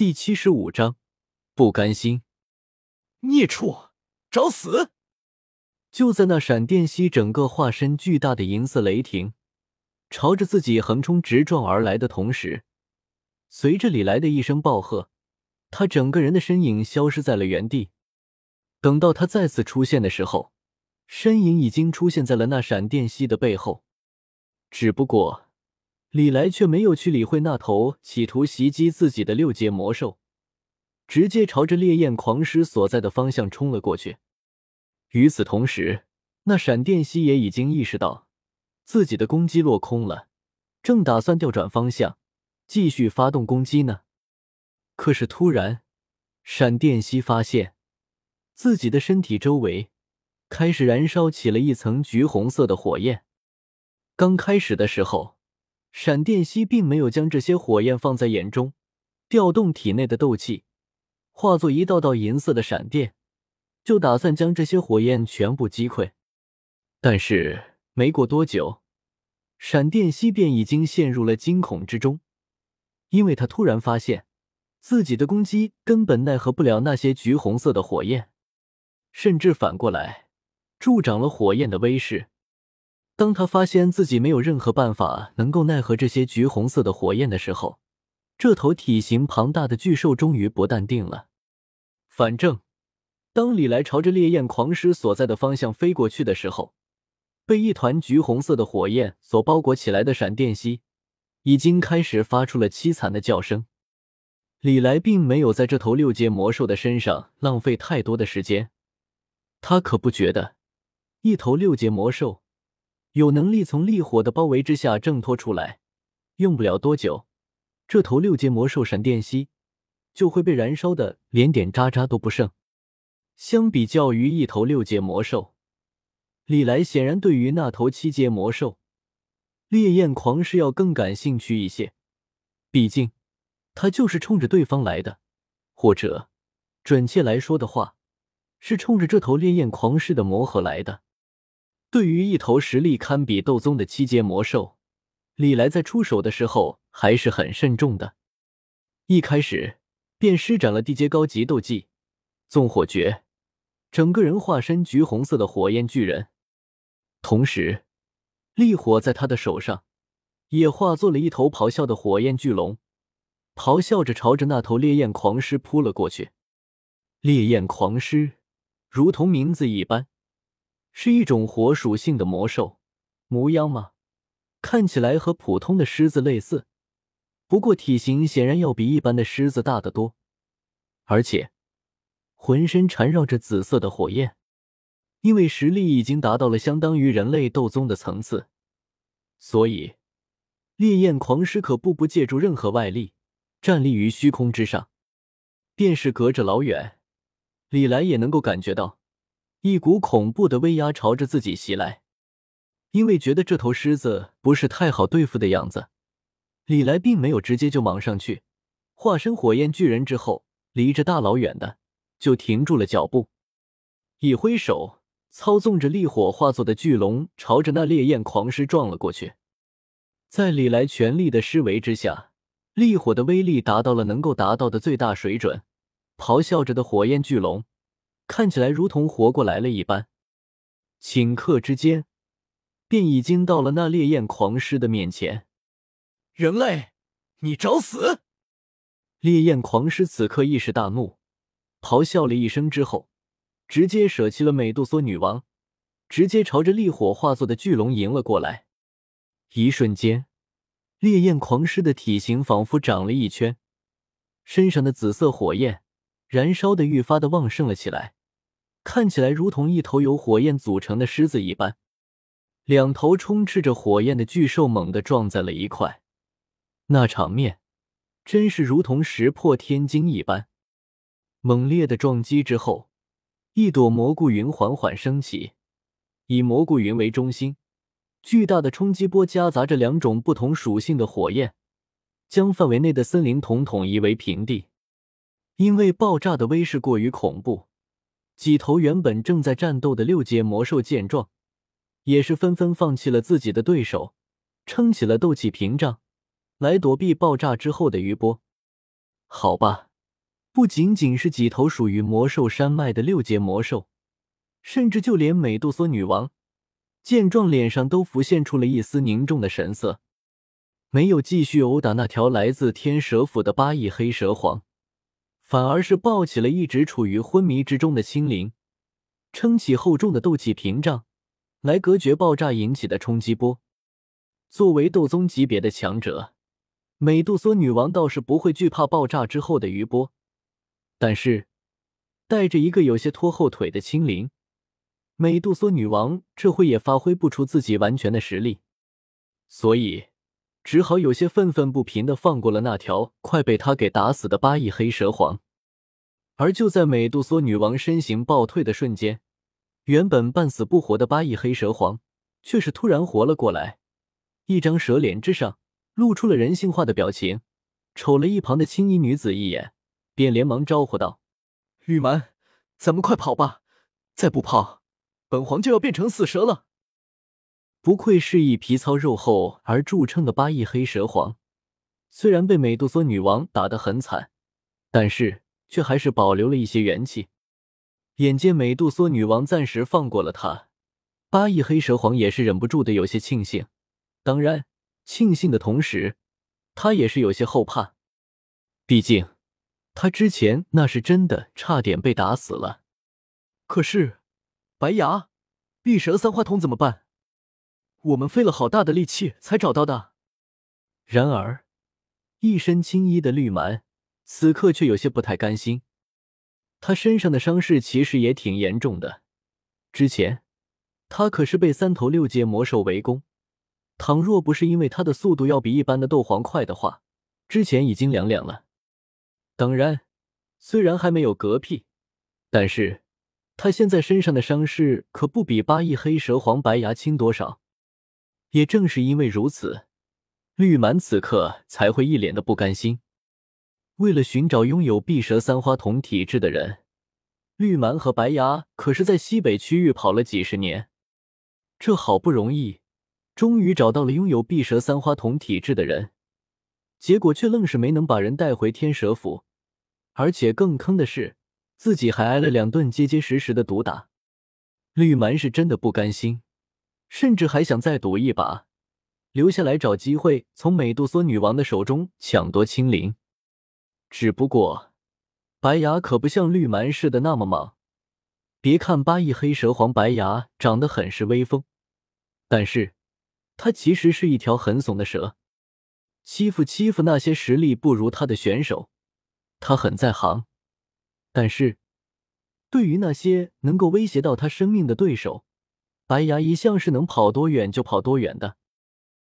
第七十五章，不甘心，孽畜，找死！就在那闪电蜥整个化身巨大的银色雷霆，朝着自己横冲直撞而来的同时，随着李来的一声暴喝，他整个人的身影消失在了原地。等到他再次出现的时候，身影已经出现在了那闪电蜥的背后。只不过，李来却没有去理会那头企图袭击自己的六阶魔兽，直接朝着烈焰狂狮所在的方向冲了过去。与此同时，那闪电蜥也已经意识到自己的攻击落空了，正打算调转方向继续发动攻击呢。可是突然，闪电蜥发现自己的身体周围开始燃烧起了一层橘红色的火焰。刚开始的时候，闪电蜥并没有将这些火焰放在眼中，调动体内的斗气，化作一道道银色的闪电。就打算将这些火焰全部击溃，但是没过多久，闪电蜥便已经陷入了惊恐之中，因为他突然发现自己的攻击根本奈何不了那些橘红色的火焰，甚至反过来助长了火焰的威势。当他发现自己没有任何办法能够奈何这些橘红色的火焰的时候，这头体型庞大的巨兽终于不淡定了，反正。当李来朝着烈焰狂狮所在的方向飞过去的时候，被一团橘红色的火焰所包裹起来的闪电蜥已经开始发出了凄惨的叫声。李来并没有在这头六阶魔兽的身上浪费太多的时间，他可不觉得一头六阶魔兽有能力从烈火的包围之下挣脱出来，用不了多久，这头六阶魔兽闪电蜥就会被燃烧的连点渣渣都不剩。相比较于一头六阶魔兽，李来显然对于那头七阶魔兽烈焰狂狮要更感兴趣一些。毕竟他就是冲着对方来的，或者准确来说的话，是冲着这头烈焰狂狮的魔核来的。对于一头实力堪比斗宗的七阶魔兽，李来在出手的时候还是很慎重的。一开始便施展了地阶高级斗技纵火诀。整个人化身橘红色的火焰巨人，同时，烈火在他的手上也化作了一头咆哮的火焰巨龙，咆哮着朝着那头烈焰狂狮扑了过去。烈焰狂狮如同名字一般，是一种火属性的魔兽，模样嘛，看起来和普通的狮子类似，不过体型显然要比一般的狮子大得多，而且。浑身缠绕着紫色的火焰，因为实力已经达到了相当于人类斗宗的层次，所以烈焰狂狮可步步借助任何外力，站立于虚空之上。便是隔着老远，李来也能够感觉到一股恐怖的威压朝着自己袭来。因为觉得这头狮子不是太好对付的样子，李来并没有直接就莽上去，化身火焰巨人之后，离着大老远的。就停住了脚步，一挥手，操纵着烈火化作的巨龙，朝着那烈焰狂狮撞了过去。在李来全力的施为之下，烈火的威力达到了能够达到的最大水准。咆哮着的火焰巨龙看起来如同活过来了一般，顷刻之间便已经到了那烈焰狂狮的面前。人类，你找死！烈焰狂狮此刻意识大怒。咆哮了一声之后，直接舍弃了美杜莎女王，直接朝着烈火化作的巨龙迎了过来。一瞬间，烈焰狂狮的体型仿佛长了一圈，身上的紫色火焰燃烧的愈发的旺盛了起来，看起来如同一头由火焰组成的狮子一般。两头充斥着火焰的巨兽猛地撞在了一块，那场面真是如同石破天惊一般。猛烈的撞击之后，一朵蘑菇云缓缓升起，以蘑菇云为中心，巨大的冲击波夹杂着两种不同属性的火焰，将范围内的森林统统夷为平地。因为爆炸的威势过于恐怖，几头原本正在战斗的六阶魔兽见状，也是纷纷放弃了自己的对手，撑起了斗气屏障，来躲避爆炸之后的余波。好吧。不仅仅是几头属于魔兽山脉的六阶魔兽，甚至就连美杜莎女王见状，脸上都浮现出了一丝凝重的神色，没有继续殴打那条来自天蛇府的八翼黑蛇皇，反而是抱起了一直处于昏迷之中的青灵，撑起厚重的斗气屏障，来隔绝爆炸引起的冲击波。作为斗宗级别的强者，美杜莎女王倒是不会惧怕爆炸之后的余波。但是，带着一个有些拖后腿的青灵，美杜莎女王这会也发挥不出自己完全的实力，所以只好有些愤愤不平的放过了那条快被他给打死的八翼黑蛇皇。而就在美杜莎女王身形暴退的瞬间，原本半死不活的八翼黑蛇皇却是突然活了过来，一张蛇脸之上露出了人性化的表情，瞅了一旁的青衣女子一眼。便连忙招呼道：“玉蛮，咱们快跑吧！再不跑，本皇就要变成死蛇了。”不愧是以皮糙肉厚而著称的八翼黑蛇皇，虽然被美杜莎女王打得很惨，但是却还是保留了一些元气。眼见美杜莎女王暂时放过了他，八翼黑蛇皇也是忍不住的有些庆幸。当然，庆幸的同时，他也是有些后怕，毕竟。他之前那是真的差点被打死了，可是白牙、碧蛇三花童怎么办？我们费了好大的力气才找到的。然而，一身青衣的绿蛮此刻却有些不太甘心。他身上的伤势其实也挺严重的，之前他可是被三头六阶魔兽围攻，倘若不是因为他的速度要比一般的斗皇快的话，之前已经凉凉了。当然，虽然还没有嗝屁，但是他现在身上的伤势可不比八翼黑蛇黄白牙轻多少。也正是因为如此，绿蛮此刻才会一脸的不甘心。为了寻找拥有碧蛇三花瞳体质的人，绿蛮和白牙可是在西北区域跑了几十年，这好不容易，终于找到了拥有碧蛇三花瞳体质的人，结果却愣是没能把人带回天蛇府。而且更坑的是，自己还挨了两顿结结实实的毒打。绿蛮是真的不甘心，甚至还想再赌一把，留下来找机会从美杜莎女王的手中抢夺青灵。只不过，白牙可不像绿蛮似的那么莽。别看八翼黑蛇皇白牙长得很是威风，但是他其实是一条很怂的蛇，欺负欺负那些实力不如他的选手。他很在行，但是对于那些能够威胁到他生命的对手，白牙一向是能跑多远就跑多远的。